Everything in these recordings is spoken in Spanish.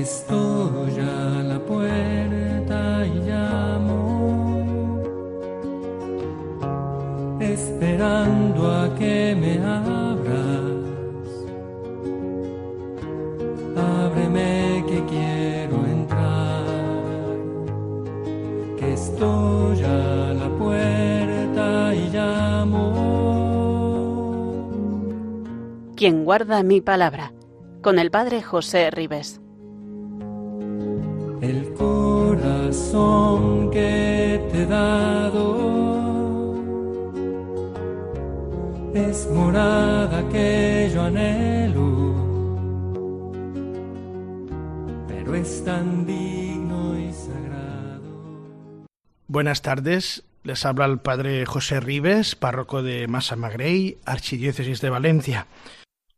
Estoy a la puerta y llamo, esperando a que me abras. Ábreme que quiero entrar, que estoy a la puerta y llamo. Quien guarda mi palabra, con el Padre José Ribes. Corazón que te he dado es morada que yo anhelo, pero es tan digno y sagrado. Buenas tardes, les habla el Padre José Ribes, párroco de Massamagrey, Archidiócesis de Valencia.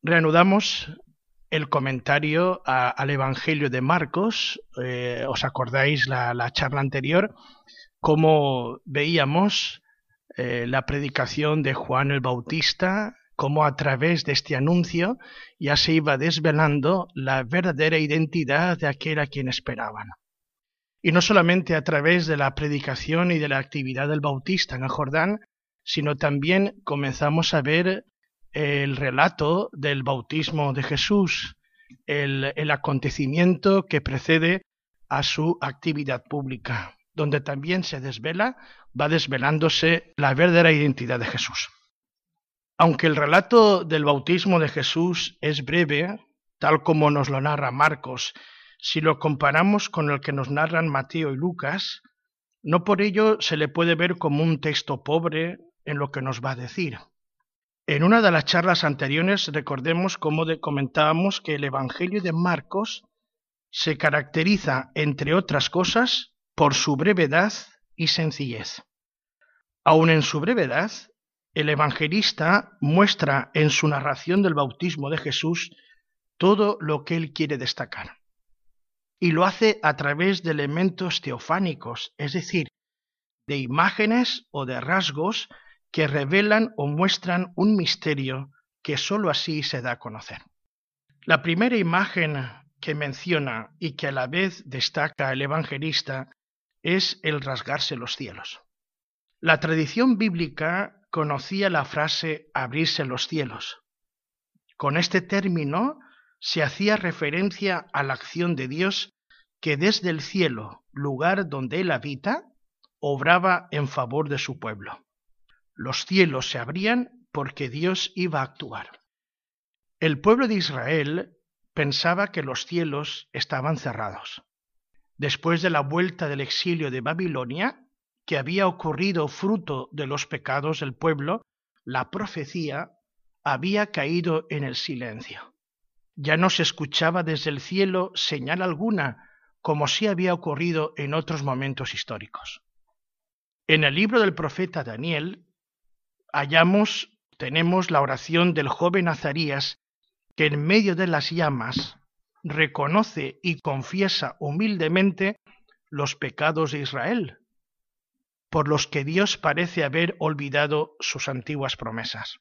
Reanudamos el comentario al Evangelio de Marcos. Eh, ¿Os acordáis la, la charla anterior? Cómo veíamos eh, la predicación de Juan el Bautista, cómo a través de este anuncio ya se iba desvelando la verdadera identidad de aquel a quien esperaban. Y no solamente a través de la predicación y de la actividad del Bautista en el Jordán, sino también comenzamos a ver el relato del bautismo de Jesús, el, el acontecimiento que precede a su actividad pública, donde también se desvela, va desvelándose la verdadera identidad de Jesús. Aunque el relato del bautismo de Jesús es breve, tal como nos lo narra Marcos, si lo comparamos con el que nos narran Mateo y Lucas, no por ello se le puede ver como un texto pobre en lo que nos va a decir. En una de las charlas anteriores recordemos cómo comentábamos que el Evangelio de Marcos se caracteriza, entre otras cosas, por su brevedad y sencillez. Aun en su brevedad, el evangelista muestra en su narración del bautismo de Jesús todo lo que él quiere destacar. Y lo hace a través de elementos teofánicos, es decir, de imágenes o de rasgos que revelan o muestran un misterio que sólo así se da a conocer. La primera imagen que menciona y que a la vez destaca el evangelista es el rasgarse los cielos. La tradición bíblica conocía la frase abrirse los cielos. Con este término se hacía referencia a la acción de Dios que desde el cielo, lugar donde Él habita, obraba en favor de su pueblo. Los cielos se abrían porque Dios iba a actuar. El pueblo de Israel pensaba que los cielos estaban cerrados. Después de la vuelta del exilio de Babilonia, que había ocurrido fruto de los pecados del pueblo, la profecía había caído en el silencio. Ya no se escuchaba desde el cielo señal alguna, como sí había ocurrido en otros momentos históricos. En el libro del profeta Daniel hallamos, tenemos la oración del joven Azarías, que en medio de las llamas reconoce y confiesa humildemente los pecados de Israel, por los que Dios parece haber olvidado sus antiguas promesas.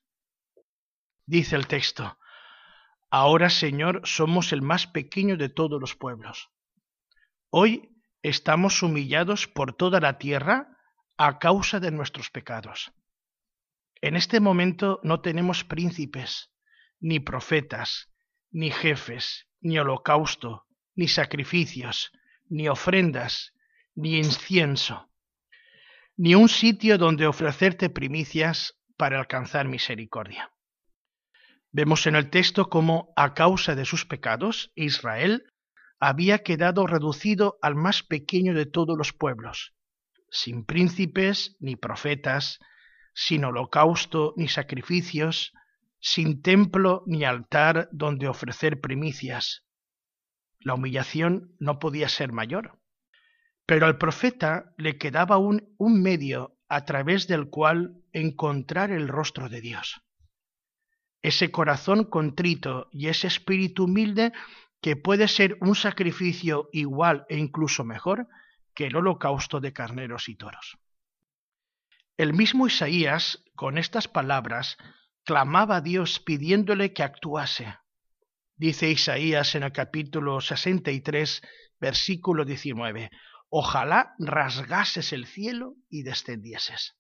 Dice el texto, Ahora, Señor, somos el más pequeño de todos los pueblos. Hoy estamos humillados por toda la tierra a causa de nuestros pecados. En este momento no tenemos príncipes, ni profetas, ni jefes, ni holocausto, ni sacrificios, ni ofrendas, ni incienso, ni un sitio donde ofrecerte primicias para alcanzar misericordia. Vemos en el texto cómo, a causa de sus pecados, Israel había quedado reducido al más pequeño de todos los pueblos, sin príncipes ni profetas, sin holocausto ni sacrificios, sin templo ni altar donde ofrecer primicias. La humillación no podía ser mayor. Pero al profeta le quedaba un, un medio a través del cual encontrar el rostro de Dios. Ese corazón contrito y ese espíritu humilde que puede ser un sacrificio igual e incluso mejor que el holocausto de carneros y toros. El mismo Isaías, con estas palabras, clamaba a Dios pidiéndole que actuase. Dice Isaías en el capítulo 63, versículo 19, Ojalá rasgases el cielo y descendieses.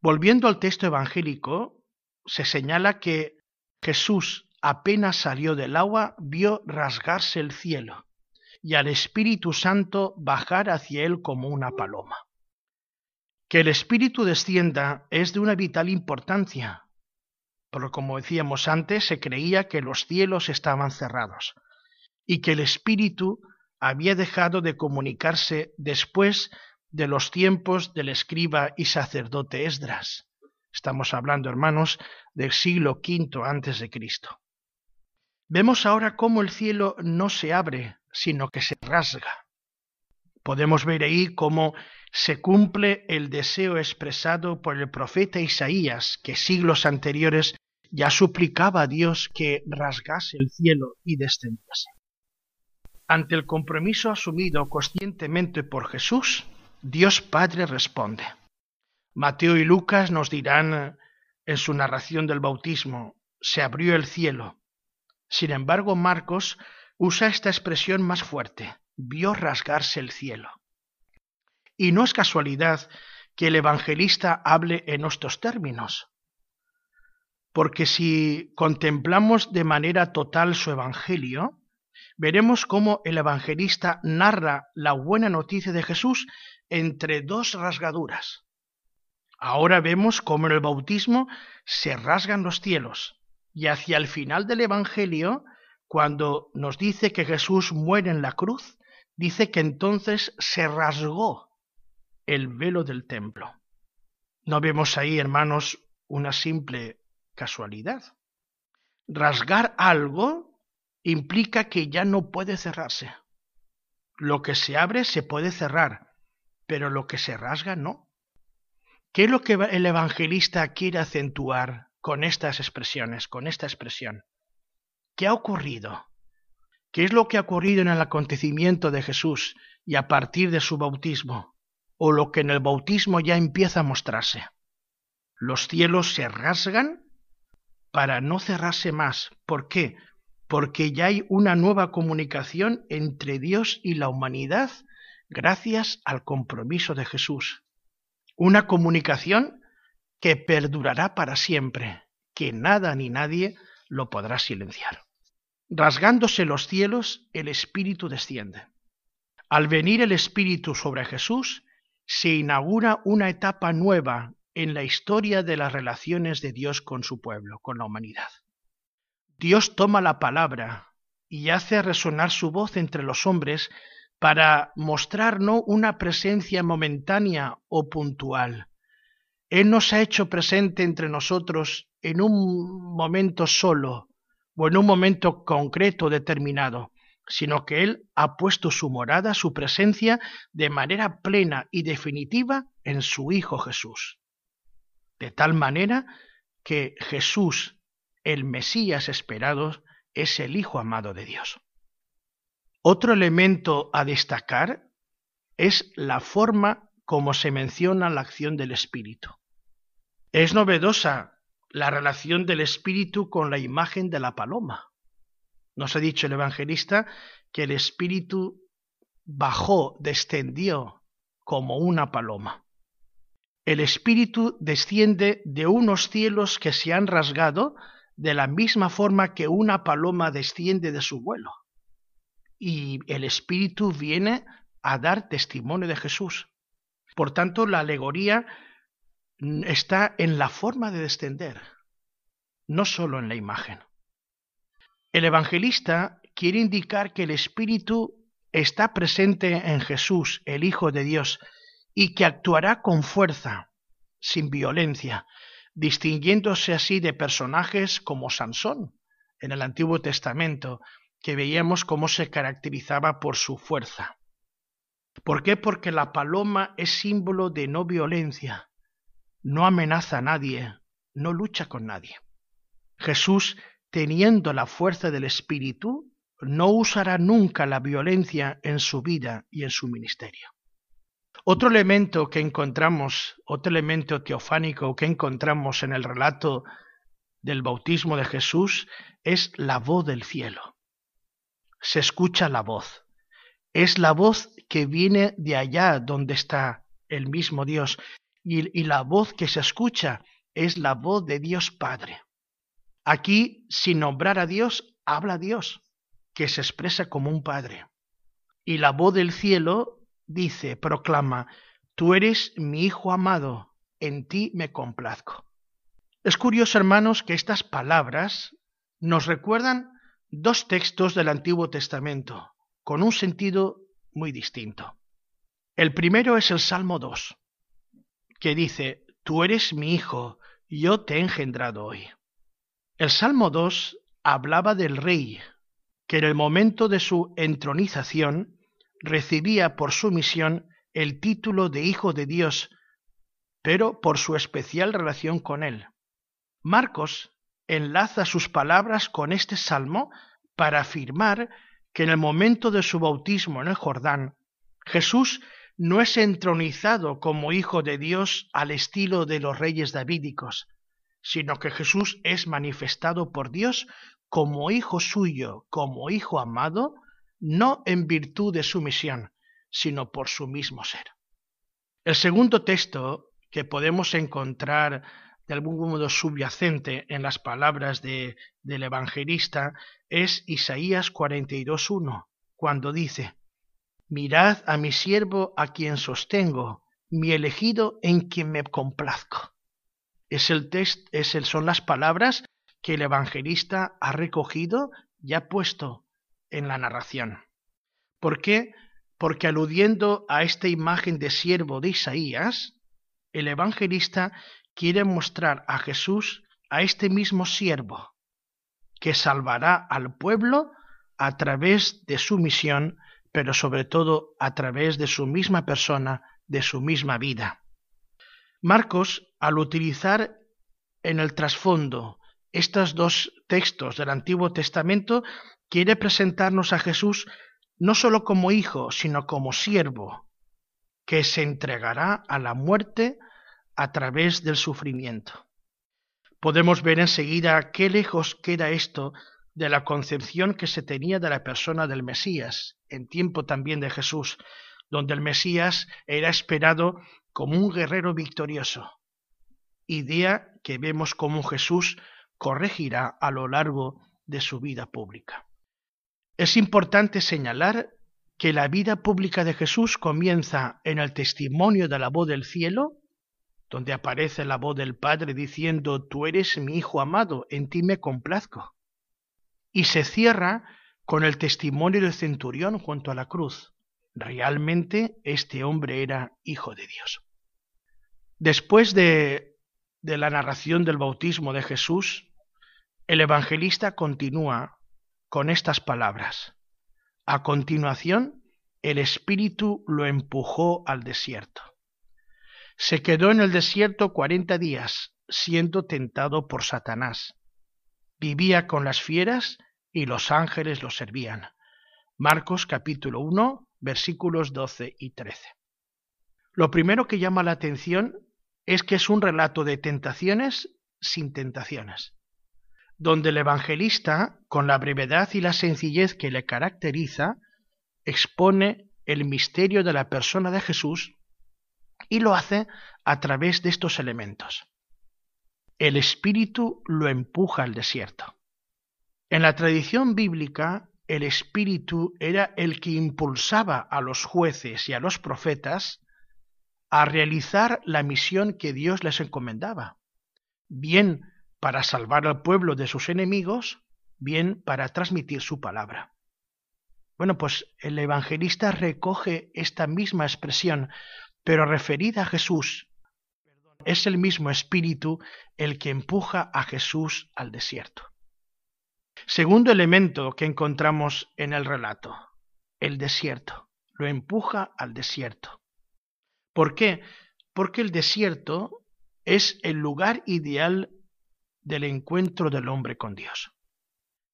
Volviendo al texto evangélico, se señala que Jesús apenas salió del agua, vio rasgarse el cielo y al Espíritu Santo bajar hacia él como una paloma. Que el Espíritu descienda es de una vital importancia, porque como decíamos antes, se creía que los cielos estaban cerrados y que el Espíritu había dejado de comunicarse después de los tiempos del escriba y sacerdote Esdras. Estamos hablando, hermanos, del siglo V antes de Cristo. Vemos ahora cómo el cielo no se abre, sino que se rasga. Podemos ver ahí cómo se cumple el deseo expresado por el profeta Isaías, que siglos anteriores ya suplicaba a Dios que rasgase el cielo y descendiese. Ante el compromiso asumido conscientemente por Jesús, Dios Padre responde. Mateo y Lucas nos dirán en su narración del bautismo, se abrió el cielo. Sin embargo, Marcos usa esta expresión más fuerte, vio rasgarse el cielo. Y no es casualidad que el evangelista hable en estos términos, porque si contemplamos de manera total su evangelio, veremos cómo el evangelista narra la buena noticia de Jesús entre dos rasgaduras. Ahora vemos cómo en el bautismo se rasgan los cielos y hacia el final del Evangelio cuando nos dice que Jesús muere en la cruz, dice que entonces se rasgó el velo del templo. No vemos ahí, hermanos, una simple casualidad. Rasgar algo implica que ya no puede cerrarse. Lo que se abre se puede cerrar, pero lo que se rasga no. ¿Qué es lo que el evangelista quiere acentuar con estas expresiones, con esta expresión? ¿Qué ha ocurrido? ¿Qué es lo que ha ocurrido en el acontecimiento de Jesús y a partir de su bautismo? ¿O lo que en el bautismo ya empieza a mostrarse? Los cielos se rasgan para no cerrarse más. ¿Por qué? Porque ya hay una nueva comunicación entre Dios y la humanidad gracias al compromiso de Jesús. Una comunicación que perdurará para siempre, que nada ni nadie lo podrá silenciar. Rasgándose los cielos, el Espíritu desciende. Al venir el Espíritu sobre Jesús, se inaugura una etapa nueva en la historia de las relaciones de Dios con su pueblo, con la humanidad. Dios toma la palabra y hace resonar su voz entre los hombres para mostrar no una presencia momentánea o puntual. Él nos ha hecho presente entre nosotros en un momento solo, o en un momento concreto determinado, sino que Él ha puesto su morada, su presencia, de manera plena y definitiva en su Hijo Jesús. De tal manera que Jesús, el Mesías esperado, es el Hijo amado de Dios. Otro elemento a destacar es la forma como se menciona la acción del Espíritu. Es novedosa la relación del espíritu con la imagen de la paloma. Nos ha dicho el evangelista que el espíritu bajó, descendió como una paloma. El espíritu desciende de unos cielos que se han rasgado de la misma forma que una paloma desciende de su vuelo. Y el espíritu viene a dar testimonio de Jesús. Por tanto, la alegoría está en la forma de descender, no solo en la imagen. El evangelista quiere indicar que el Espíritu está presente en Jesús, el Hijo de Dios, y que actuará con fuerza, sin violencia, distinguiéndose así de personajes como Sansón en el Antiguo Testamento, que veíamos cómo se caracterizaba por su fuerza. ¿Por qué? Porque la paloma es símbolo de no violencia, no amenaza a nadie, no lucha con nadie. Jesús, teniendo la fuerza del Espíritu, no usará nunca la violencia en su vida y en su ministerio. Otro elemento que encontramos, otro elemento teofánico que encontramos en el relato del bautismo de Jesús es la voz del cielo. Se escucha la voz. Es la voz que viene de allá donde está el mismo Dios. Y, la voz que se escucha es la voz de Dios Padre. Aquí, sin nombrar a Dios, habla Dios, que se expresa como un Padre. Y la voz del cielo dice, proclama, Tú eres mi Hijo amado, en ti me complazco. Es curioso, hermanos, que estas palabras nos recuerdan dos textos del Antiguo Testamento, con un sentido muy distinto. El primero es el Salmo 2, que dice, Tú eres mi Hijo, yo te he engendrado hoy. El Salmo 2 hablaba del rey, que en el momento de su entronización recibía por su misión el título de Hijo de Dios, pero por su especial relación con él. Marcos enlaza sus palabras con este salmo para afirmar que en el momento de su bautismo en el Jordán, Jesús no es entronizado como Hijo de Dios al estilo de los reyes davídicos, sino que Jesús es manifestado por Dios como Hijo suyo, como Hijo amado, no en virtud de su misión, sino por su mismo ser. El segundo texto que podemos encontrar de algún modo subyacente en las palabras de, del evangelista es Isaías 42.1, cuando dice, Mirad a mi siervo a quien sostengo, mi elegido en quien me complazco. Es el test, es el, son las palabras que el evangelista ha recogido y ha puesto en la narración. ¿Por qué? porque aludiendo a esta imagen de siervo de Isaías, el evangelista quiere mostrar a Jesús a este mismo siervo, que salvará al pueblo a través de su misión, pero sobre todo a través de su misma persona, de su misma vida. Marcos, al utilizar en el trasfondo estos dos textos del Antiguo Testamento, quiere presentarnos a Jesús no sólo como hijo, sino como siervo, que se entregará a la muerte a través del sufrimiento. Podemos ver enseguida qué lejos queda esto de la concepción que se tenía de la persona del Mesías, en tiempo también de Jesús, donde el Mesías era esperado como un guerrero victorioso, idea que vemos como Jesús corregirá a lo largo de su vida pública. Es importante señalar que la vida pública de Jesús comienza en el testimonio de la voz del cielo, donde aparece la voz del Padre diciendo, Tú eres mi Hijo amado, en ti me complazco. Y se cierra con el testimonio del centurión junto a la cruz. Realmente este hombre era Hijo de Dios. Después de, de la narración del bautismo de Jesús, el evangelista continúa con estas palabras. A continuación, el Espíritu lo empujó al desierto. Se quedó en el desierto cuarenta días, siendo tentado por Satanás. Vivía con las fieras y los ángeles lo servían. Marcos capítulo 1, versículos 12 y 13. Lo primero que llama la atención es que es un relato de tentaciones sin tentaciones donde el evangelista, con la brevedad y la sencillez que le caracteriza, expone el misterio de la persona de Jesús y lo hace a través de estos elementos. El Espíritu lo empuja al desierto. En la tradición bíblica, el Espíritu era el que impulsaba a los jueces y a los profetas a realizar la misión que Dios les encomendaba, bien para salvar al pueblo de sus enemigos, bien para transmitir su palabra. Bueno, pues el evangelista recoge esta misma expresión, pero referida a Jesús. Es el mismo espíritu el que empuja a Jesús al desierto. Segundo elemento que encontramos en el relato, el desierto. Lo empuja al desierto. ¿Por qué? Porque el desierto es el lugar ideal del encuentro del hombre con Dios.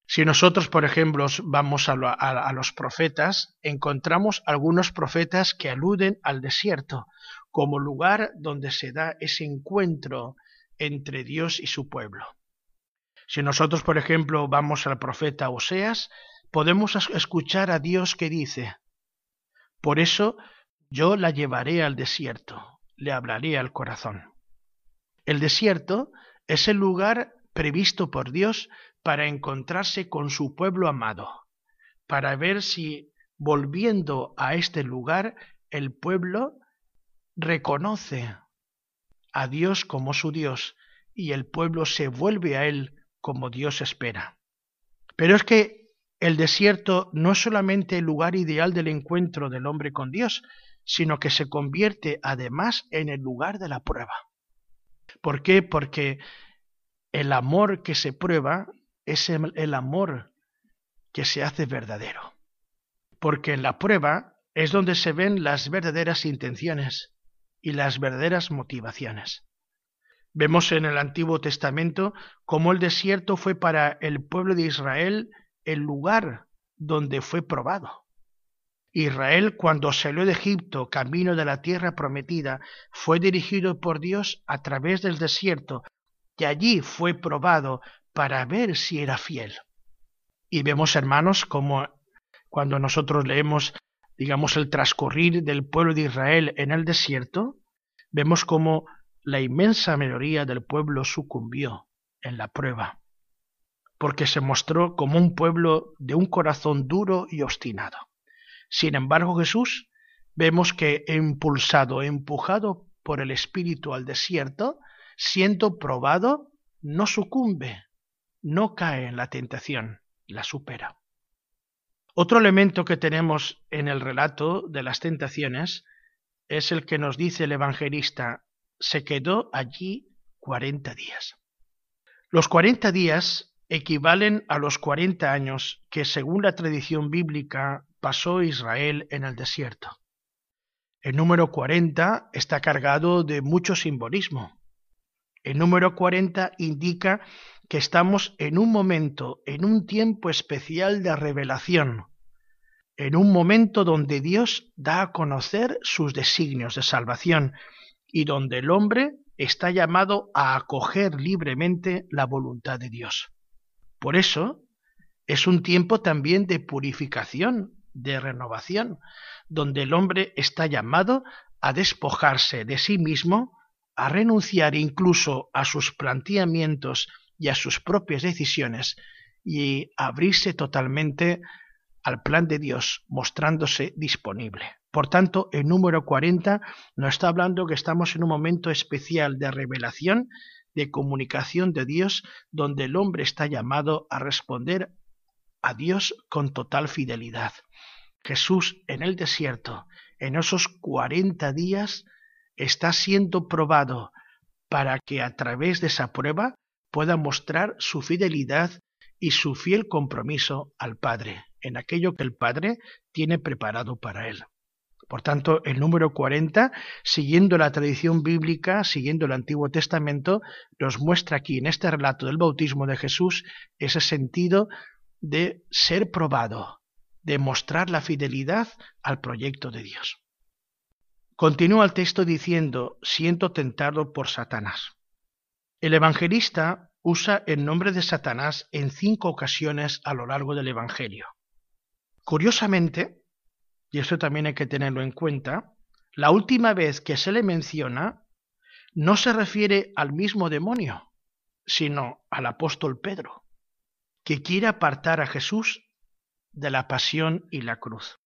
Si nosotros, por ejemplo, vamos a, a, los profetas, encontramos algunos profetas que aluden al desierto como lugar donde se da ese encuentro entre Dios y su pueblo. Si nosotros, por ejemplo, vamos al profeta Oseas, podemos escuchar a Dios que dice, por eso yo la llevaré al desierto, le hablaré al corazón. El desierto es el lugar previsto por Dios para encontrarse con su pueblo amado, para ver si volviendo a este lugar el pueblo reconoce a Dios como su Dios y el pueblo se vuelve a Él como Dios espera. Pero es que el desierto no es solamente el lugar ideal del encuentro del hombre con Dios, sino que se convierte además en el lugar de la prueba. ¿Por qué? Porque el amor que se prueba es el amor que se hace verdadero. Porque en la prueba es donde se ven las verdaderas intenciones y las verdaderas motivaciones. Vemos en el Antiguo Testamento cómo el desierto fue para el pueblo de Israel el lugar donde fue probado. Israel, cuando salió de Egipto camino de la tierra prometida, fue dirigido por Dios a través del desierto, y allí fue probado para ver si era fiel. Y vemos, hermanos, como cuando nosotros leemos, digamos, el transcurrir del pueblo de Israel en el desierto, vemos como la inmensa mayoría del pueblo sucumbió en la prueba, porque se mostró como un pueblo de un corazón duro y obstinado. Sin embargo, Jesús vemos que impulsado, empujado por el Espíritu al desierto, siendo probado, no sucumbe, no cae en la tentación, la supera. Otro elemento que tenemos en el relato de las tentaciones es el que nos dice el evangelista, se quedó allí cuarenta días. Los cuarenta días equivalen a los cuarenta años que, según la tradición bíblica, pasó Israel en el desierto. El número 40 está cargado de mucho simbolismo. El número 40 indica que estamos en un momento, en un tiempo especial de revelación, en un momento donde Dios da a conocer sus designios de salvación y donde el hombre está llamado a acoger libremente la voluntad de Dios. Por eso, es un tiempo también de purificación de renovación, donde el hombre está llamado a despojarse de sí mismo, a renunciar incluso a sus planteamientos y a sus propias decisiones y abrirse totalmente al plan de Dios, mostrándose disponible. Por tanto, el número 40 nos está hablando que estamos en un momento especial de revelación, de comunicación de Dios, donde el hombre está llamado a responder a Dios con total fidelidad. Jesús en el desierto, en esos cuarenta días, está siendo probado para que a través de esa prueba pueda mostrar su fidelidad y su fiel compromiso al Padre, en aquello que el Padre tiene preparado para él. Por tanto, el número 40, siguiendo la tradición bíblica, siguiendo el Antiguo Testamento, nos muestra aquí en este relato del bautismo de Jesús ese sentido de ser probado, de mostrar la fidelidad al proyecto de Dios. Continúa el texto diciendo, siento tentado por Satanás. El evangelista usa el nombre de Satanás en cinco ocasiones a lo largo del Evangelio. Curiosamente, y esto también hay que tenerlo en cuenta, la última vez que se le menciona no se refiere al mismo demonio, sino al apóstol Pedro, que quiere apartar a Jesús de la pasión y la cruz.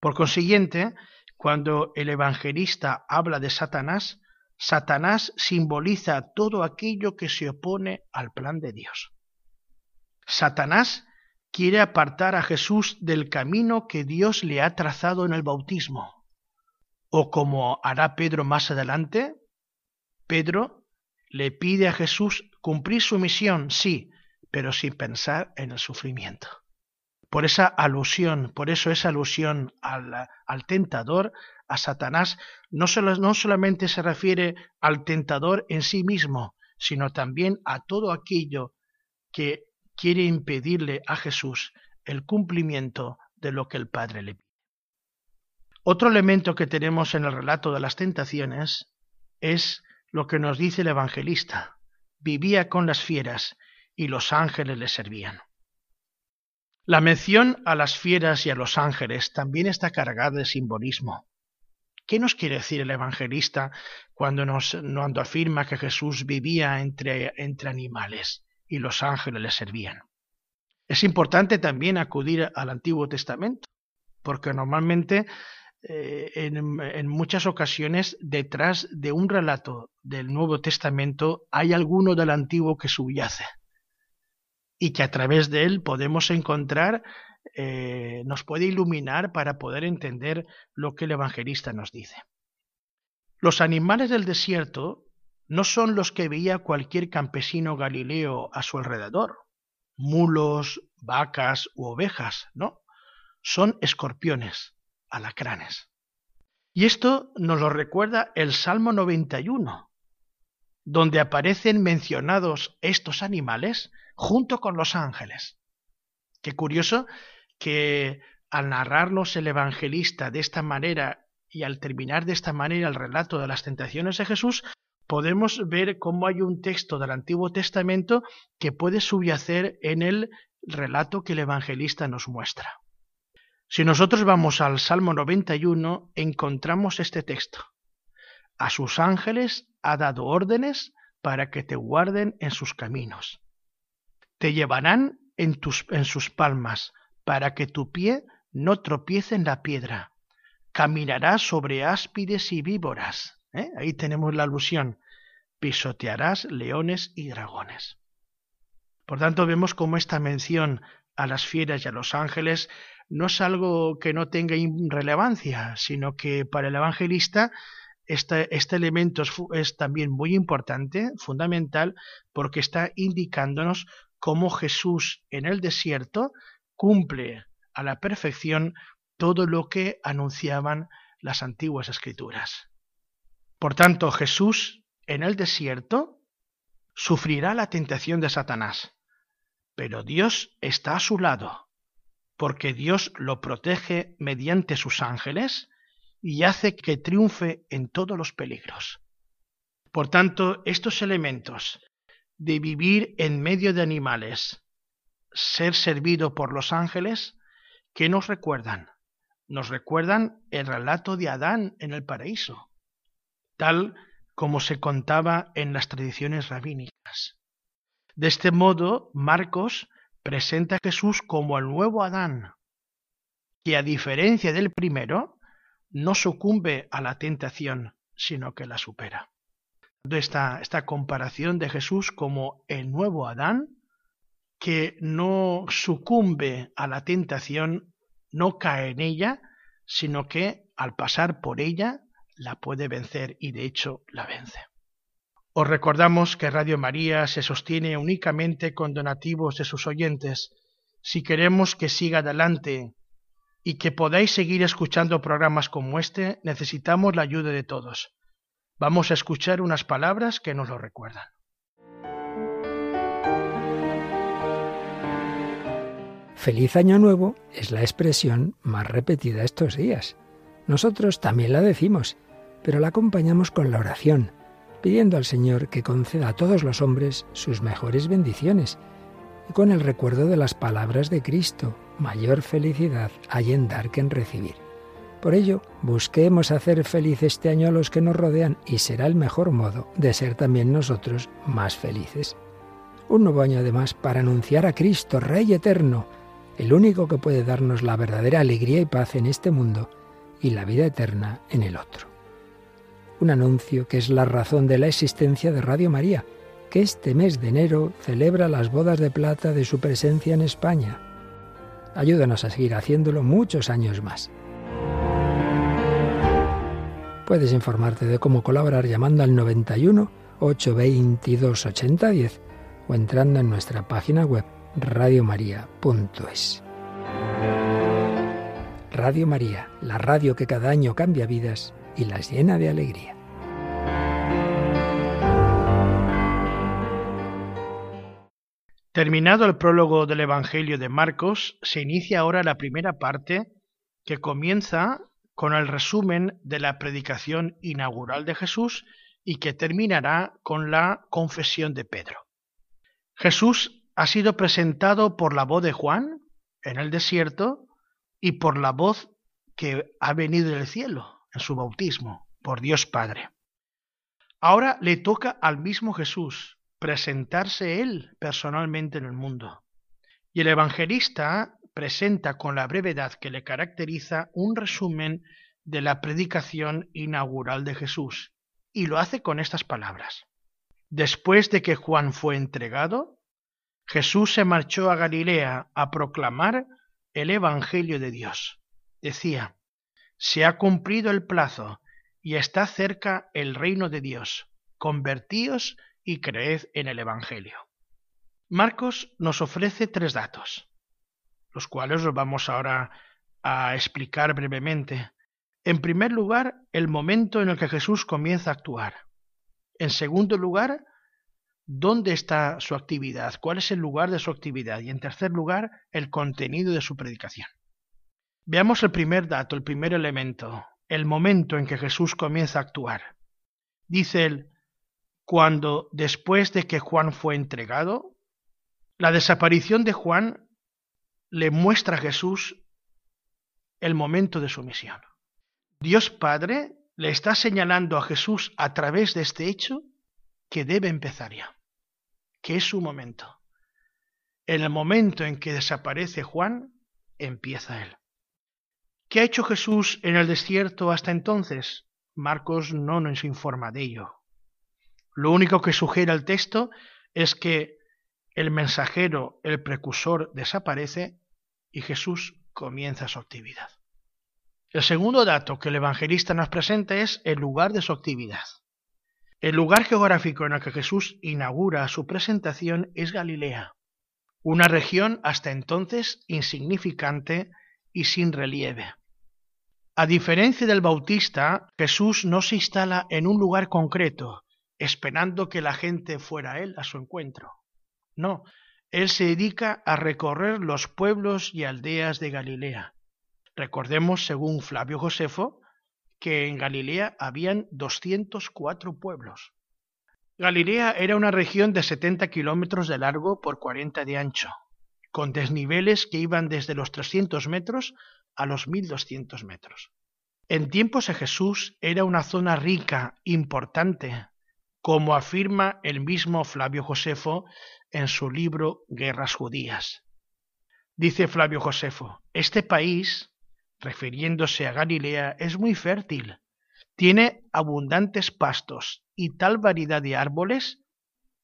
Por consiguiente, cuando el evangelista habla de Satanás, Satanás simboliza todo aquello que se opone al plan de Dios. Satanás quiere apartar a Jesús del camino que Dios le ha trazado en el bautismo. O como hará Pedro más adelante, Pedro le pide a Jesús cumplir su misión, sí, pero sin pensar en el sufrimiento por esa alusión, por eso esa alusión al, tentador, a Satanás, no, solo, no solamente se refiere al tentador en sí mismo, sino también a todo aquello que quiere impedirle a Jesús el cumplimiento de lo que el Padre le pide. Otro elemento que tenemos en el relato de las tentaciones es lo que nos dice el evangelista. Vivía con las fieras y los ángeles le servían. La mención a las fieras y a los ángeles también está cargada de simbolismo. ¿Qué nos quiere decir el evangelista cuando nos afirma que Jesús vivía entre, animales y los ángeles le servían? Es importante también acudir al Antiguo Testamento, porque normalmente eh, en, muchas ocasiones detrás de un relato del Nuevo Testamento hay alguno del Antiguo que subyace y que a través de él podemos encontrar, eh, nos puede iluminar para poder entender lo que el evangelista nos dice. Los animales del desierto no son los que veía cualquier campesino galileo a su alrededor, mulos, vacas u ovejas, no, son escorpiones, alacranes. Y esto nos lo recuerda el Salmo 91, donde aparecen mencionados estos animales junto con los ángeles. Qué curioso que al narrarnos el evangelista de esta manera y al terminar de esta manera el relato de las tentaciones de Jesús, podemos ver cómo hay un texto del Antiguo Testamento que puede subyacer en el relato que el evangelista nos muestra. Si nosotros vamos al Salmo 91, encontramos este texto. A sus ángeles ha dado órdenes para que te guarden en sus caminos te llevarán en, tus, en sus palmas, para que tu pie no tropiece en la piedra. Caminarás sobre áspides y víboras. ¿eh? Ahí tenemos la alusión. Pisotearás leones y dragones. Por tanto, vemos cómo esta mención a las fieras y a los ángeles no es algo que no tenga relevancia, sino que para el evangelista este, elemento es, también muy importante, fundamental, porque está indicándonos cómo Jesús en el desierto cumple a la perfección todo lo que anunciaban las antiguas escrituras. Por tanto, Jesús en el desierto sufrirá la tentación de Satanás, pero Dios está a su lado, porque Dios lo protege mediante sus ángeles y hace que triunfe en todos los peligros. Por tanto, estos elementos de vivir en medio de animales, ser servido por los ángeles, ¿qué nos recuerdan? Nos recuerdan el relato de Adán en el paraíso, tal como se contaba en las tradiciones rabínicas. De este modo, Marcos presenta a Jesús como el nuevo Adán, que a diferencia del primero, no sucumbe a la tentación, sino que la supera esta, esta comparación de Jesús como el nuevo Adán, que no sucumbe a la tentación, no cae en ella, sino que al pasar por ella la puede vencer y de hecho la vence. Os recordamos que Radio María se sostiene únicamente con donativos de sus oyentes. Si queremos que siga adelante y que podáis seguir escuchando programas como este, necesitamos la ayuda de todos. Vamos a escuchar unas palabras que nos lo recuerdan. Feliz Año Nuevo es la expresión más repetida estos días. Nosotros también la decimos, pero la acompañamos con la oración, pidiendo al Señor que conceda a todos los hombres sus mejores bendiciones y con el recuerdo de las palabras de Cristo, mayor felicidad hay en dar que en recibir. Por ello, busquemos hacer feliz este año a los que nos rodean y será el mejor modo de ser también nosotros más felices. Un nuevo año además para anunciar a Cristo, Rey eterno, el único que puede darnos la verdadera alegría y paz en este mundo y la vida eterna en el otro. Un anuncio que es la razón de la existencia de Radio María, que este mes de enero celebra las bodas de plata de su presencia en España. Ayúdanos a seguir haciéndolo muchos años más. Puedes informarte de cómo colaborar llamando al 91 822 8010 o entrando en nuestra página web radiomaria.es. Radio María, la radio que cada año cambia vidas y las llena de alegría. Terminado el prólogo del Evangelio de Marcos, se inicia ahora la primera parte que comienza con el resumen de la predicación inaugural de Jesús y que terminará con la confesión de Pedro. Jesús ha sido presentado por la voz de Juan en el desierto y por la voz que ha venido del cielo en su bautismo, por Dios Padre. Ahora le toca al mismo Jesús presentarse él personalmente en el mundo. Y el evangelista presenta con la brevedad que le caracteriza un resumen de la predicación inaugural de Jesús, y lo hace con estas palabras. Después de que Juan fue entregado, Jesús se marchó a Galilea a proclamar el Evangelio de Dios. Decía, se ha cumplido el plazo y está cerca el reino de Dios. Convertíos y creed en el Evangelio. Marcos nos ofrece tres datos, los cuales los vamos ahora a explicar brevemente. En primer lugar, el momento en el que Jesús comienza a actuar. En segundo lugar, dónde está su actividad, cuál es el lugar de su actividad. Y en tercer lugar, el contenido de su predicación. Veamos el primer dato, el primer elemento, el momento en que Jesús comienza a actuar. Dice él, cuando después de que Juan fue entregado, la desaparición de Juan le muestra a Jesús el momento de su misión. Dios Padre le está señalando a Jesús a través de este hecho que debe empezar ya, que es su momento. En el momento en que desaparece Juan, empieza él. ¿Qué ha hecho Jesús en el desierto hasta entonces? Marcos no nos informa de ello. Lo único que sugiere el texto es que el mensajero, el precursor, desaparece y Jesús comienza su actividad. El segundo dato que el evangelista nos presenta es el lugar de su actividad. El lugar geográfico en el que Jesús inaugura su presentación es Galilea, una región hasta entonces insignificante y sin relieve. A diferencia del Bautista, Jesús no se instala en un lugar concreto, esperando que la gente fuera él a su encuentro. No, él se dedica a recorrer los pueblos y aldeas de Galilea. Recordemos, según Flavio Josefo, que en Galilea habían 204 pueblos. Galilea era una región de 70 kilómetros de largo por 40 de ancho, con desniveles que iban desde los 300 metros a los 1200 metros. En tiempos de Jesús era una zona rica, importante, como afirma el mismo Flavio Josefo en su libro Guerras Judías. Dice Flavio Josefo, este país, refiriéndose a Galilea, es muy fértil, tiene abundantes pastos y tal variedad de árboles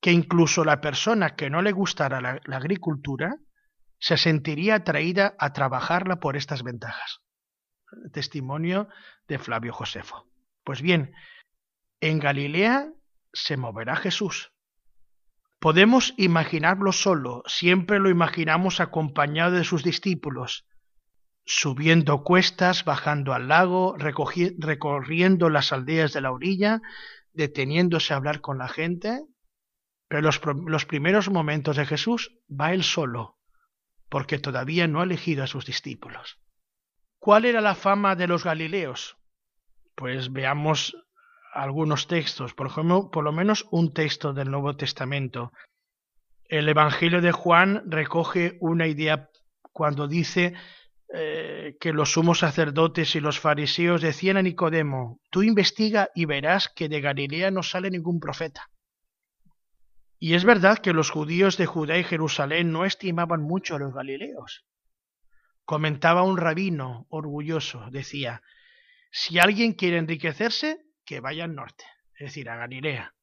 que incluso la persona que no le gustara la, agricultura se sentiría atraída a trabajarla por estas ventajas. Testimonio de Flavio Josefo. Pues bien, en Galilea se moverá Jesús. Podemos imaginarlo solo, siempre lo imaginamos acompañado de sus discípulos, subiendo cuestas, bajando al lago, recorriendo las aldeas de la orilla, deteniéndose a hablar con la gente. Pero los, los primeros momentos de Jesús va él solo, porque todavía no ha elegido a sus discípulos. ¿Cuál era la fama de los Galileos? Pues veamos algunos textos, por ejemplo, por lo menos un texto del Nuevo Testamento. El Evangelio de Juan recoge una idea cuando dice eh, que los sumos sacerdotes y los fariseos decían a Nicodemo, tú investiga y verás que de Galilea no sale ningún profeta. Y es verdad que los judíos de Judá y Jerusalén no estimaban mucho a los galileos. Comentaba un rabino orgulloso, decía, si alguien quiere enriquecerse, que vaya al norte, es decir, a Galilea.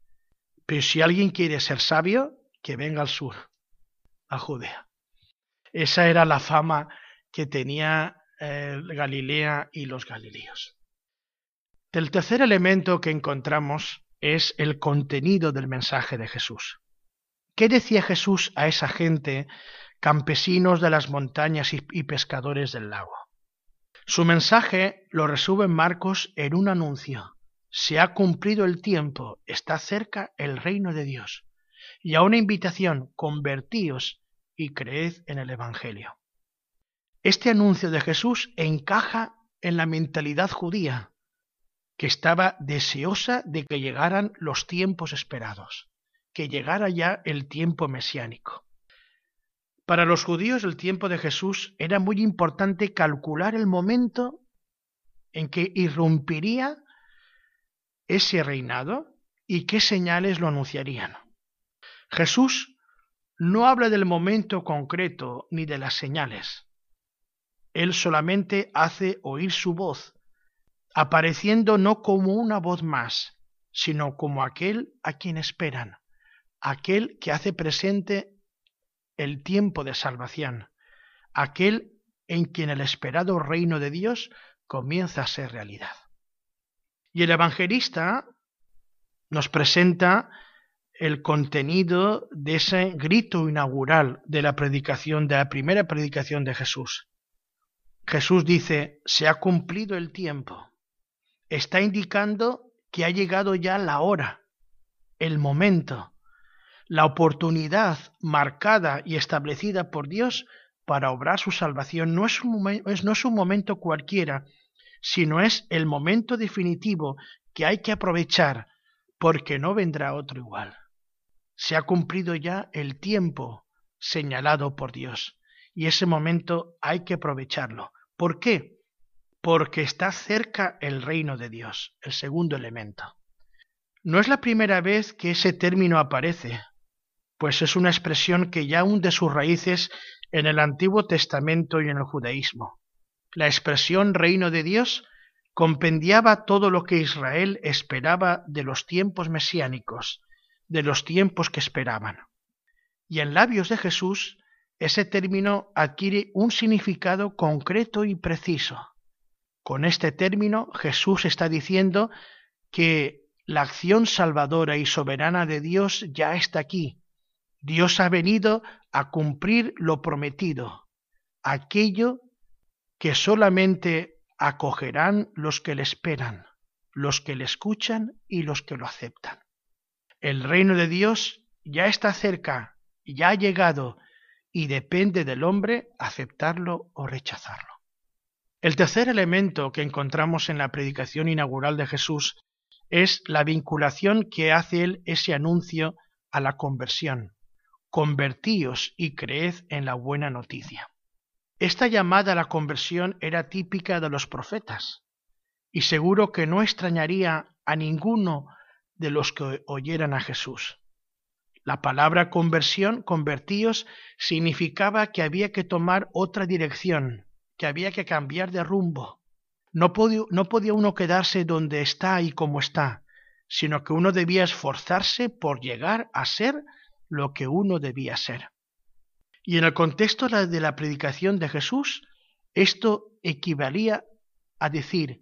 Pero si alguien quiere ser sabio, que venga al sur, a Judea. Esa era la fama que tenía eh, Galilea y los galileos. El tercer elemento que encontramos es el contenido del mensaje de Jesús. ¿Qué decía Jesús a esa gente, campesinos de las montañas y pescadores del lago? Su mensaje lo resume Marcos en un anuncio. Se ha cumplido el tiempo, está cerca el reino de Dios. Y a una invitación, convertíos y creed en el Evangelio. Este anuncio de Jesús encaja en la mentalidad judía, que estaba deseosa de que llegaran los tiempos esperados que llegara ya el tiempo mesiánico. Para los judíos del tiempo de Jesús era muy importante calcular el momento en que irrumpiría ese reinado y qué señales lo anunciarían. Jesús no habla del momento concreto ni de las señales. Él solamente hace oír su voz, apareciendo no como una voz más, sino como aquel a quien esperan, aquel que hace presente el tiempo de salvación, aquel en quien el esperado reino de Dios comienza a ser realidad. Y el evangelista nos presenta el contenido de ese grito inaugural de la predicación, de la primera predicación de Jesús. Jesús dice, se ha cumplido el tiempo. Está indicando que ha llegado ya la hora, el momento, la oportunidad marcada y establecida por Dios para obrar su salvación. No es un, momento cualquiera, sino es el momento definitivo que hay que aprovechar, porque no vendrá otro igual. Se ha cumplido ya el tiempo señalado por Dios, y ese momento hay que aprovecharlo. ¿Por qué? Porque está cerca el reino de Dios, el segundo elemento. No es la primera vez que ese término aparece, pues es una expresión que ya hunde sus raíces en el Antiguo Testamento y en el judaísmo. La expresión reino de Dios compendiaba todo lo que Israel esperaba de los tiempos mesiánicos, de los tiempos que esperaban. Y en labios de Jesús ese término adquiere un significado concreto y preciso. Con este término Jesús está diciendo que la acción salvadora y soberana de Dios ya está aquí. Dios ha venido a cumplir lo prometido, aquello que solamente acogerán los que le esperan, los que le escuchan y los que lo aceptan. El reino de Dios ya está cerca, ya ha llegado, y depende del hombre aceptarlo o rechazarlo. El tercer elemento que encontramos en la predicación inaugural de Jesús es la vinculación que hace él ese anuncio a la conversión. Convertíos y creed en la buena noticia. Esta llamada a la conversión era típica de los profetas, y seguro que no extrañaría a ninguno de los que oyeran a Jesús. La palabra conversión, convertíos, significaba que había que tomar otra dirección, que había que cambiar de rumbo. No podía, no podía uno quedarse donde está y como está, sino que uno debía esforzarse por llegar a ser lo que uno debía ser. Y en el contexto de la predicación de Jesús, esto equivalía a decir,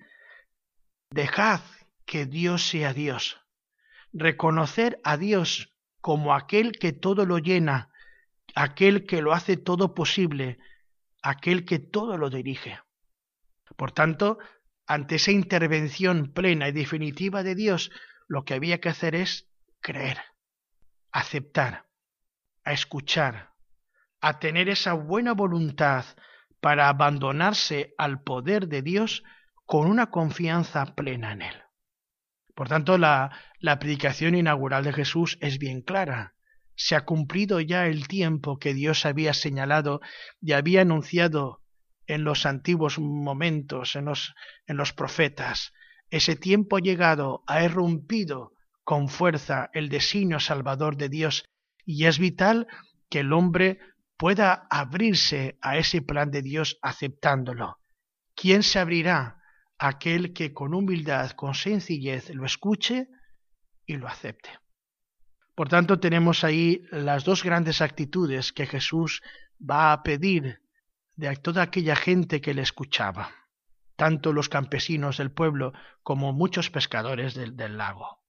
dejad que Dios sea Dios, reconocer a Dios como aquel que todo lo llena, aquel que lo hace todo posible, aquel que todo lo dirige. Por tanto, ante esa intervención plena y definitiva de Dios, lo que había que hacer es creer, aceptar, a escuchar, a tener esa buena voluntad para abandonarse al poder de Dios con una confianza plena en Él. Por tanto, la, la predicación inaugural de Jesús es bien clara. Se ha cumplido ya el tiempo que Dios había señalado y había anunciado en los antiguos momentos, en los, en los profetas. Ese tiempo llegado ha irrumpido con fuerza el designio salvador de Dios y es vital que el hombre pueda abrirse a ese plan de Dios aceptándolo. ¿Quién se abrirá? Aquel que con humildad, con sencillez lo escuche y lo acepte. Por tanto, tenemos ahí las dos grandes actitudes que Jesús va a pedir de toda aquella gente que le escuchaba, tanto los campesinos del pueblo como muchos pescadores del, del lago.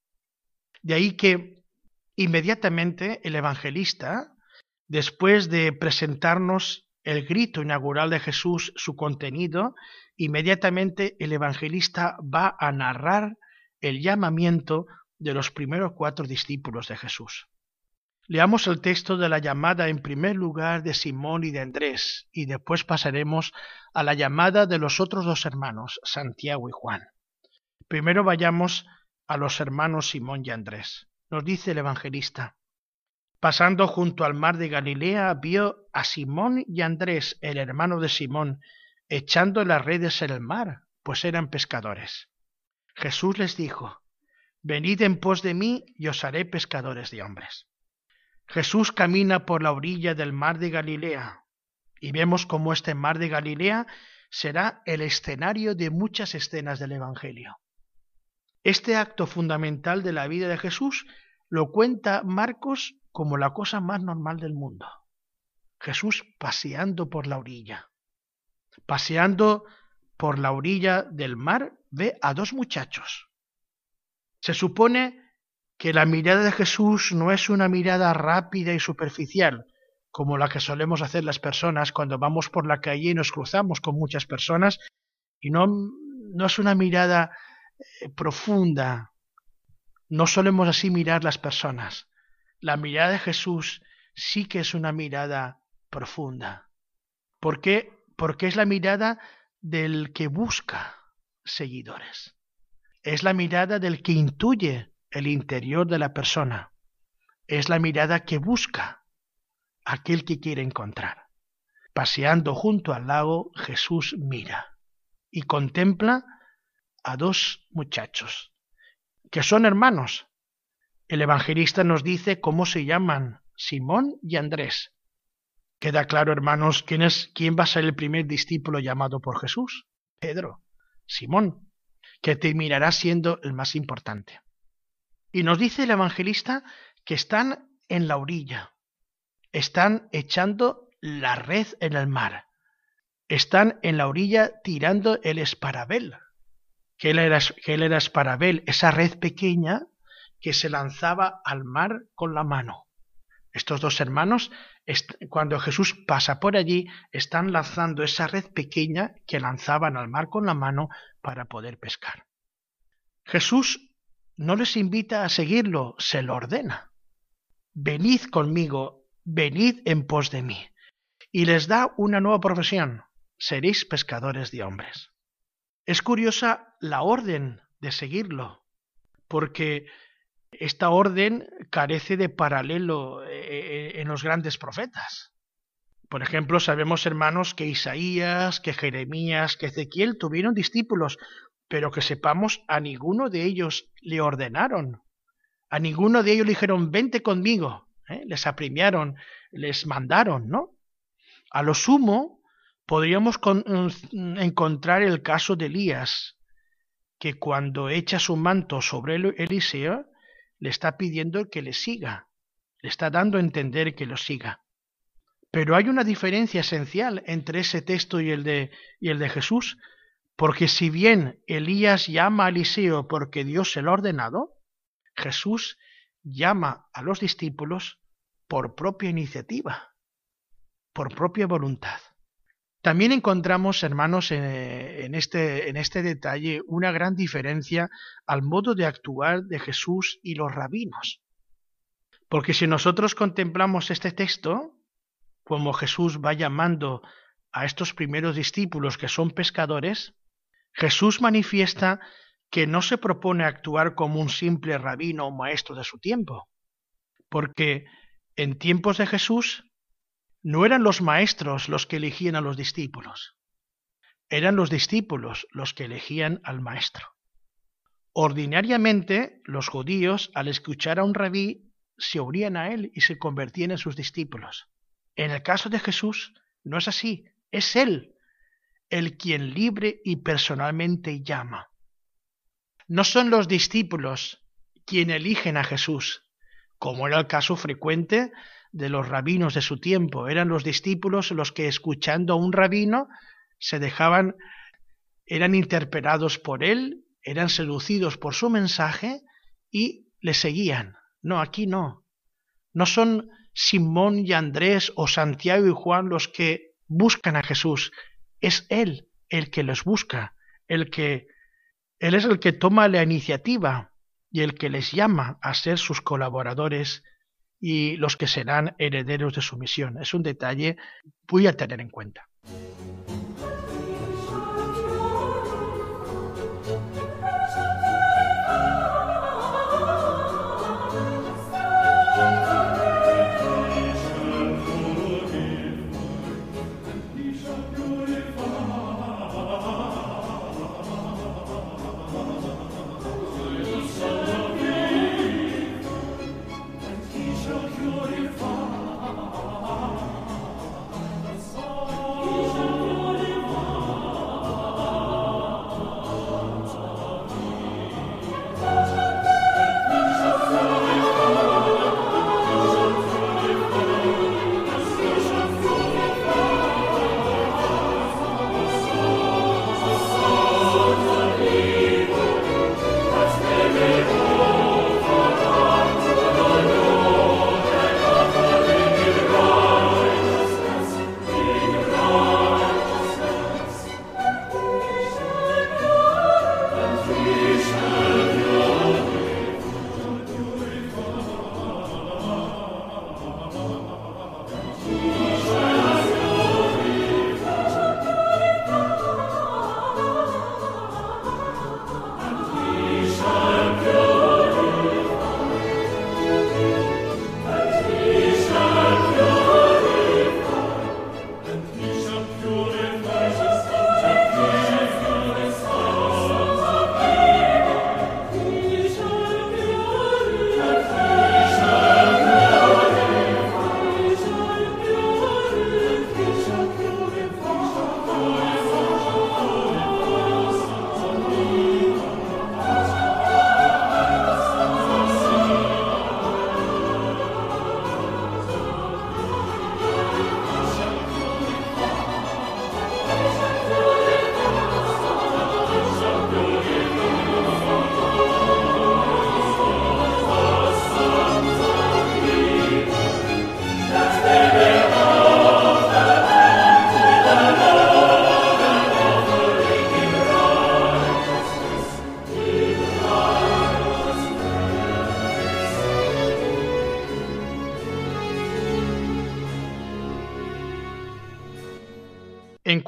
De ahí que inmediatamente el evangelista Después de presentarnos el grito inaugural de Jesús, su contenido, inmediatamente el evangelista va a narrar el llamamiento de los primeros cuatro discípulos de Jesús. Leamos el texto de la llamada en primer lugar de Simón y de Andrés, y después pasaremos a la llamada de los otros dos hermanos, Santiago y Juan. Primero vayamos a los hermanos Simón y Andrés. Nos dice el evangelista, Pasando junto al mar de Galilea, vio a Simón y Andrés, el hermano de Simón, echando las redes en el mar, pues eran pescadores. Jesús les dijo, Venid en pos de mí y os haré pescadores de hombres. Jesús camina por la orilla del mar de Galilea, y vemos cómo este mar de Galilea será el escenario de muchas escenas del Evangelio. Este acto fundamental de la vida de Jesús lo cuenta Marcos como la cosa más normal del mundo. Jesús paseando por la orilla. Paseando por la orilla del mar ve a dos muchachos. Se supone que la mirada de Jesús no es una mirada rápida y superficial, como la que solemos hacer las personas cuando vamos por la calle y nos cruzamos con muchas personas, y no, no es una mirada eh, profunda. No solemos así mirar las personas. La mirada de Jesús sí que es una mirada profunda. ¿Por qué? Porque es la mirada del que busca seguidores. Es la mirada del que intuye el interior de la persona. Es la mirada que busca aquel que quiere encontrar. Paseando junto al lago, Jesús mira y contempla a dos muchachos, que son hermanos, el evangelista nos dice cómo se llaman Simón y Andrés. Queda claro, hermanos, quién es quién va a ser el primer discípulo llamado por Jesús. Pedro, Simón, que terminará siendo el más importante. Y nos dice el evangelista que están en la orilla, están echando la red en el mar, están en la orilla tirando el esparabel. que era, que él era esparabel? Esa red pequeña que se lanzaba al mar con la mano. Estos dos hermanos, cuando Jesús pasa por allí, están lanzando esa red pequeña que lanzaban al mar con la mano para poder pescar. Jesús no les invita a seguirlo, se lo ordena. Venid conmigo, venid en pos de mí. Y les da una nueva profesión, seréis pescadores de hombres. Es curiosa la orden de seguirlo, porque esta orden carece de paralelo eh, eh, en los grandes profetas. Por ejemplo, sabemos, hermanos, que Isaías, que Jeremías, que Ezequiel tuvieron discípulos, pero que sepamos, a ninguno de ellos le ordenaron. A ninguno de ellos le dijeron, vente conmigo. ¿eh? Les apremiaron, les mandaron, ¿no? A lo sumo, podríamos mm, encontrar el caso de Elías, que cuando echa su manto sobre Eliseo, le está pidiendo que le siga, le está dando a entender que lo siga. Pero hay una diferencia esencial entre ese texto y el de, y el de Jesús, porque si bien Elías llama a Eliseo porque Dios se lo ha ordenado, Jesús llama a los discípulos por propia iniciativa, por propia voluntad. También encontramos, hermanos, en este, en este detalle una gran diferencia al modo de actuar de Jesús y los rabinos. Porque si nosotros contemplamos este texto, como Jesús va llamando a estos primeros discípulos que son pescadores, Jesús manifiesta que no se propone actuar como un simple rabino o maestro de su tiempo, porque en tiempos de Jesús no eran los maestros los que elegían a los discípulos, eran los discípulos los que elegían al maestro. Ordinariamente, los judíos, al escuchar a un rabí, se unían a él y se convertían en sus discípulos. En el caso de Jesús, no es así, es él el quien libre y personalmente llama. No son los discípulos quienes eligen a Jesús, como era el caso frecuente de los rabinos de su tiempo. Eran los discípulos los que escuchando a un rabino se dejaban, eran interpelados por él, eran seducidos por su mensaje y le seguían. No, aquí no. No son Simón y Andrés o Santiago y Juan los que buscan a Jesús. Es Él el que los busca, el que Él es el que toma la iniciativa y el que les llama a ser sus colaboradores y los que serán herederos de su misión. Es un detalle muy a tener en cuenta.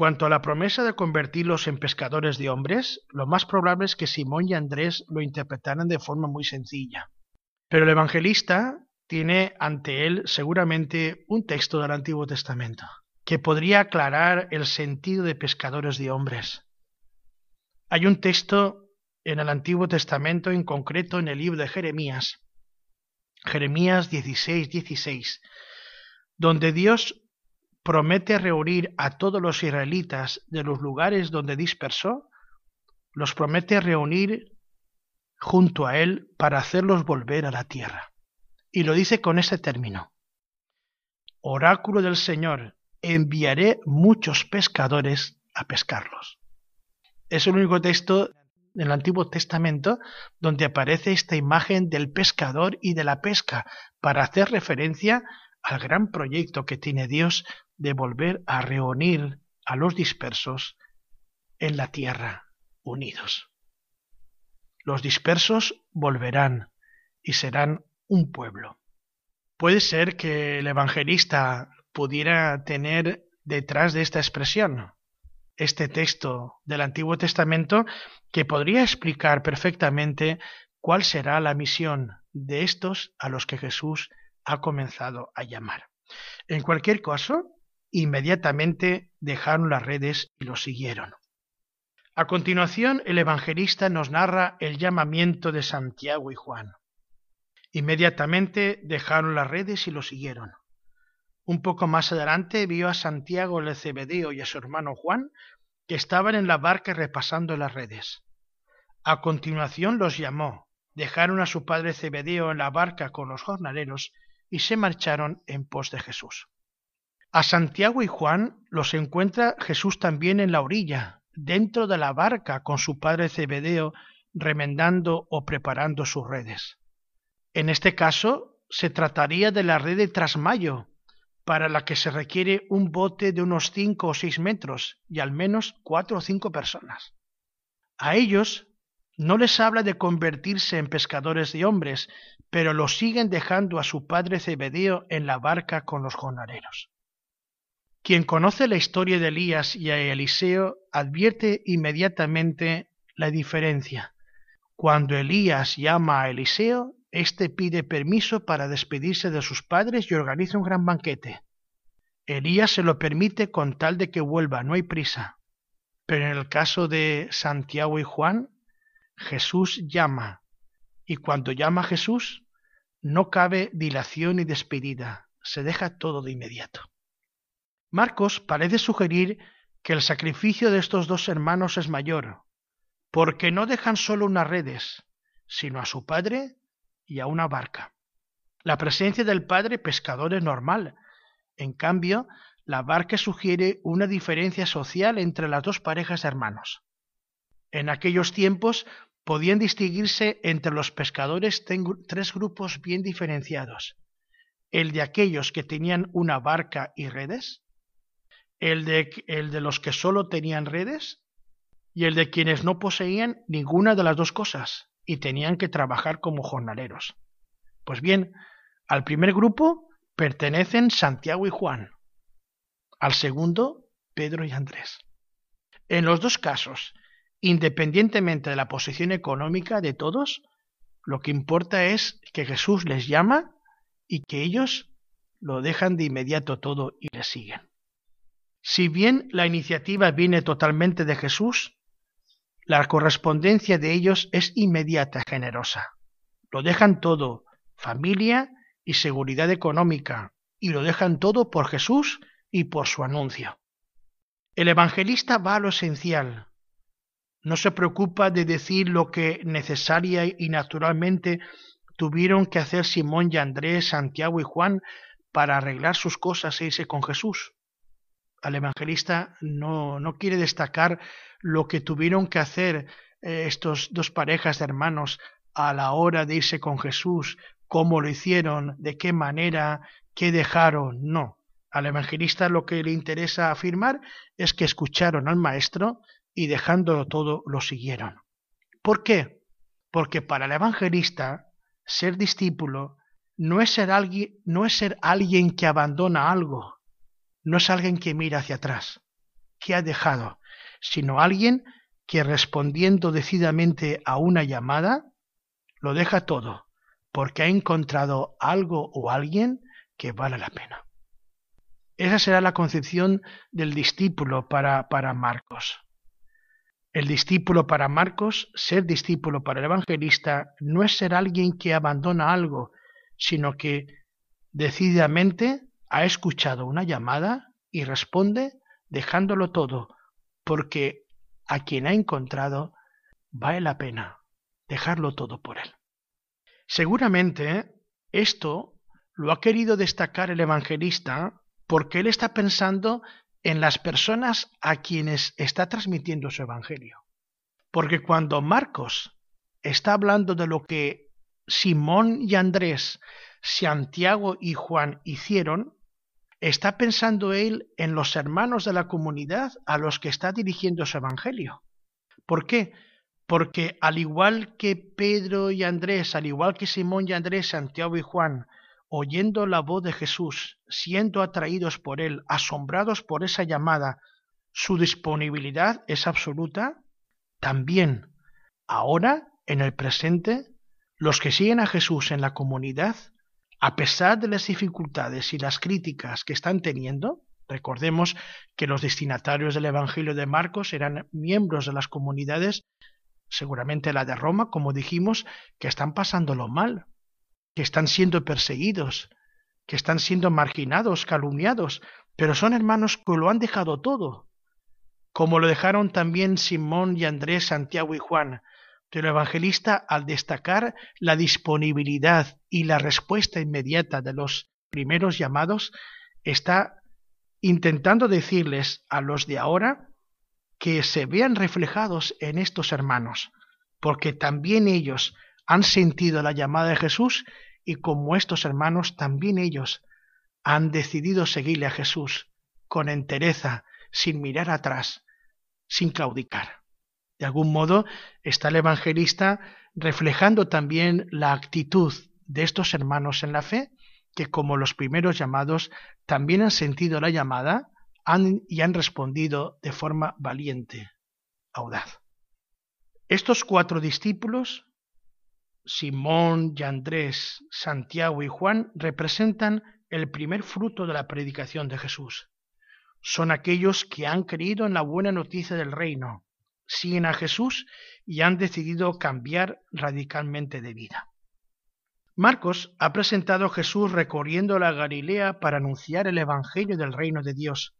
Cuanto a la promesa de convertirlos en pescadores de hombres, lo más probable es que Simón y Andrés lo interpretaran de forma muy sencilla. Pero el evangelista tiene ante él seguramente un texto del Antiguo Testamento que podría aclarar el sentido de pescadores de hombres. Hay un texto en el Antiguo Testamento, en concreto en el libro de Jeremías, Jeremías 16, 16, donde Dios promete reunir a todos los israelitas de los lugares donde dispersó, los promete reunir junto a él para hacerlos volver a la tierra. Y lo dice con ese término. Oráculo del Señor, enviaré muchos pescadores a pescarlos. Es el único texto en el Antiguo Testamento donde aparece esta imagen del pescador y de la pesca para hacer referencia al gran proyecto que tiene Dios de volver a reunir a los dispersos en la tierra unidos. Los dispersos volverán y serán un pueblo. Puede ser que el evangelista pudiera tener detrás de esta expresión este texto del Antiguo Testamento que podría explicar perfectamente cuál será la misión de estos a los que Jesús ha comenzado a llamar. En cualquier caso, inmediatamente dejaron las redes y lo siguieron. A continuación, el evangelista nos narra el llamamiento de Santiago y Juan. Inmediatamente dejaron las redes y lo siguieron. Un poco más adelante vio a Santiago el Cebedeo y a su hermano Juan, que estaban en la barca repasando las redes. A continuación los llamó, dejaron a su padre Cebedeo en la barca con los jornaleros y se marcharon en pos de Jesús. A Santiago y Juan los encuentra Jesús también en la orilla, dentro de la barca con su padre Cebedeo, remendando o preparando sus redes. En este caso, se trataría de la red de trasmayo, para la que se requiere un bote de unos cinco o seis metros y al menos cuatro o cinco personas. A ellos no les habla de convertirse en pescadores de hombres, pero los siguen dejando a su padre Zebedeo en la barca con los jornaleros. Quien conoce la historia de Elías y a Eliseo advierte inmediatamente la diferencia. Cuando Elías llama a Eliseo, éste pide permiso para despedirse de sus padres y organiza un gran banquete. Elías se lo permite con tal de que vuelva, no hay prisa. Pero en el caso de Santiago y Juan, Jesús llama, y cuando llama Jesús, no cabe dilación ni despedida, se deja todo de inmediato. Marcos parece sugerir que el sacrificio de estos dos hermanos es mayor, porque no dejan solo unas redes, sino a su padre y a una barca. La presencia del padre pescador es normal. En cambio, la barca sugiere una diferencia social entre las dos parejas de hermanos. En aquellos tiempos podían distinguirse entre los pescadores tres grupos bien diferenciados. El de aquellos que tenían una barca y redes, el de, los que solo tenían redes y el de quienes no poseían ninguna de las dos cosas, y tenían que trabajar como jornaleros. Pues bien, al primer grupo pertenecen Santiago y Juan, al segundo Pedro y Andrés. En los dos casos, independientemente de la posición económica de todos, lo que importa es que Jesús les llama y que ellos lo dejan de inmediato todo y le siguen. Si bien la iniciativa viene totalmente de Jesús, la correspondencia de ellos es inmediata, generosa. Lo dejan todo, familia y seguridad económica, y lo dejan todo por Jesús y por su anuncio. El evangelista va a lo esencial. No se preocupa de decir lo que necesaria y naturalmente tuvieron que hacer Simón y Andrés, Santiago y Juan para arreglar sus cosas e irse con Jesús. Al evangelista no, no quiere destacar lo que tuvieron que hacer eh, estos dos parejas de hermanos a la hora de irse con Jesús, cómo lo hicieron, de qué manera, qué dejaron, no. Al evangelista lo que le interesa afirmar es que escucharon al maestro y dejándolo todo lo siguieron. ¿Por qué? Porque para el evangelista ser discípulo no es ser alguien, no es ser alguien que abandona algo, no es alguien que mira hacia atrás que ha dejado, sino alguien que respondiendo decididamente a una llamada, lo deja todo, porque ha encontrado algo o alguien que vale la pena. Esa será la concepción del discípulo para, para Marcos. El discípulo para Marcos, ser discípulo para el evangelista, no es ser alguien que abandona algo, sino que decididamente ha escuchado una llamada y responde dejándolo todo, porque a quien ha encontrado vale la pena dejarlo todo por él. Seguramente esto lo ha querido destacar el evangelista porque él está pensando en las personas a quienes está transmitiendo su evangelio. Porque cuando Marcos está hablando de lo que Simón y Andrés, Santiago y Juan hicieron, está pensando él en los hermanos de la comunidad a los que está dirigiendo su evangelio. ¿Por qué? Porque al igual que Pedro y Andrés, al igual que Simón y Andrés, Santiago y Juan, oyendo la voz de Jesús, siendo atraídos por él, asombrados por esa llamada, su disponibilidad es absoluta, también ahora, en el presente, los que siguen a Jesús en la comunidad a pesar de las dificultades y las críticas que están teniendo, recordemos que los destinatarios del Evangelio de Marcos eran miembros de las comunidades, seguramente la de Roma, como dijimos, que están pasándolo mal, que están siendo perseguidos, que están siendo marginados, calumniados, pero son hermanos que lo han dejado todo, como lo dejaron también Simón y Andrés, Santiago y Juan, el evangelista, al destacar la disponibilidad y la respuesta inmediata de los primeros llamados, está intentando decirles a los de ahora que se vean reflejados en estos hermanos, porque también ellos han sentido la llamada de Jesús y como estos hermanos, también ellos han decidido seguirle a Jesús con entereza, sin mirar atrás, sin claudicar. De algún modo está el evangelista reflejando también la actitud de estos hermanos en la fe, que como los primeros llamados también han sentido la llamada y han respondido de forma valiente, audaz. Estos cuatro discípulos, Simón y Andrés, Santiago y Juan, representan el primer fruto de la predicación de Jesús. Son aquellos que han creído en la buena noticia del reino, siguen a Jesús y han decidido cambiar radicalmente de vida. Marcos ha presentado a Jesús recorriendo la Galilea para anunciar el Evangelio del reino de Dios,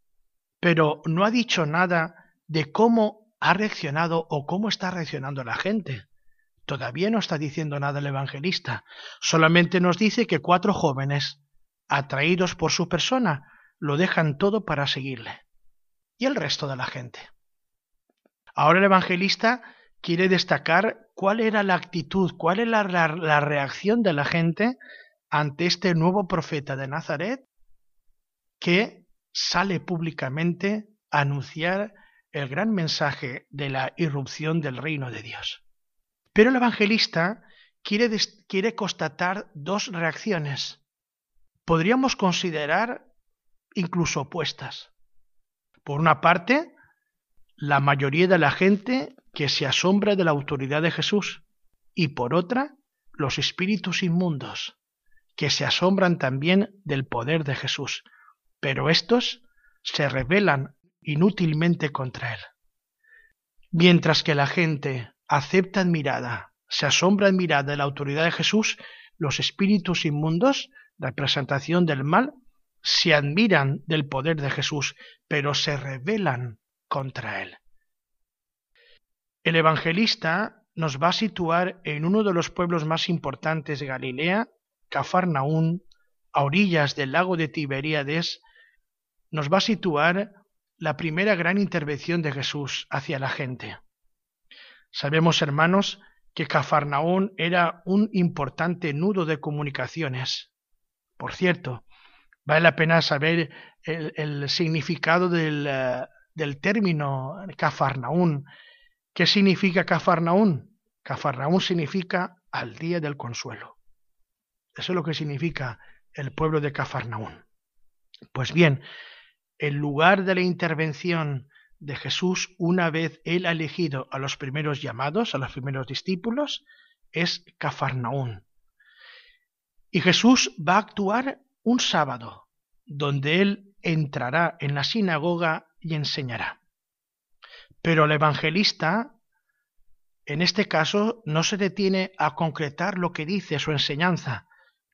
pero no ha dicho nada de cómo ha reaccionado o cómo está reaccionando la gente. Todavía no está diciendo nada el evangelista, solamente nos dice que cuatro jóvenes, atraídos por su persona, lo dejan todo para seguirle. ¿Y el resto de la gente? Ahora el evangelista quiere destacar cuál era la actitud, cuál era la, reacción de la gente ante este nuevo profeta de Nazaret que sale públicamente a anunciar el gran mensaje de la irrupción del reino de Dios. Pero el evangelista quiere, quiere constatar dos reacciones. Podríamos considerar incluso opuestas. Por una parte, la mayoría de la gente que se asombra de la autoridad de Jesús y por otra los espíritus inmundos que se asombran también del poder de Jesús, pero estos se rebelan inútilmente contra él. Mientras que la gente acepta admirada, se asombra admirada de la autoridad de Jesús, los espíritus inmundos, representación del mal, se admiran del poder de Jesús, pero se rebelan contra él. El evangelista nos va a situar en uno de los pueblos más importantes de Galilea, Cafarnaún, a orillas del lago de Tiberíades, nos va a situar la primera gran intervención de Jesús hacia la gente. Sabemos, hermanos, que Cafarnaún era un importante nudo de comunicaciones. Por cierto, vale la pena saber el, significado del, eh, del término Cafarnaún. ¿Qué significa Cafarnaún? Cafarnaún significa al día del consuelo. Eso es lo que significa el pueblo de Cafarnaún. Pues bien, el lugar de la intervención de Jesús una vez él ha elegido a los primeros llamados, a los primeros discípulos, es Cafarnaún. Y Jesús va a actuar un sábado, donde él entrará en la sinagoga y enseñará. Pero el evangelista, en este caso, no se detiene a concretar lo que dice su enseñanza.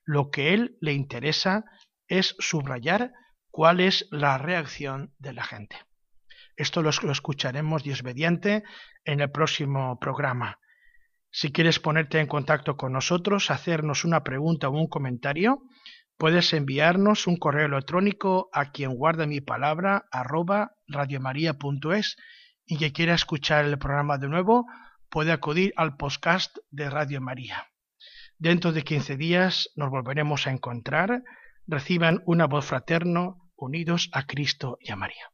Lo que él le interesa es subrayar cuál es la reacción de la gente. Esto lo, escucharemos, Dios mediante, en el próximo programa. Si quieres ponerte en contacto con nosotros, hacernos una pregunta o un comentario, puedes enviarnos un correo electrónico a quien guarda mi palabra arroba radiomaria.es y que quiera escuchar el programa de nuevo puede acudir al podcast de Radio María. Dentro de 15 días nos volveremos a encontrar. Reciban una voz fraterno unidos a Cristo y a María.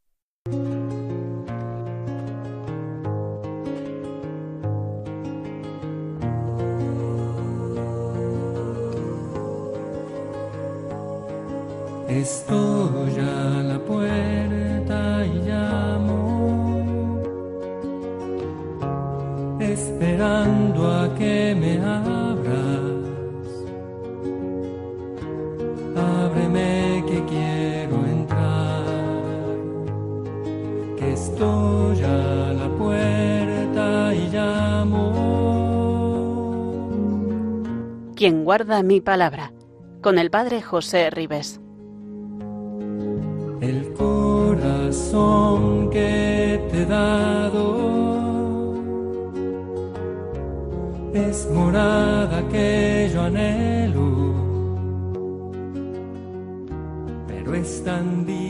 Estoy esperando a que me abras. Ábreme que quiero entrar, que estoy a la puerta y llamo. Quien guarda mi palabra, con el Padre José Ribes. el corazón que te he dado es morada que yo anhelo, pero es tan sagrado.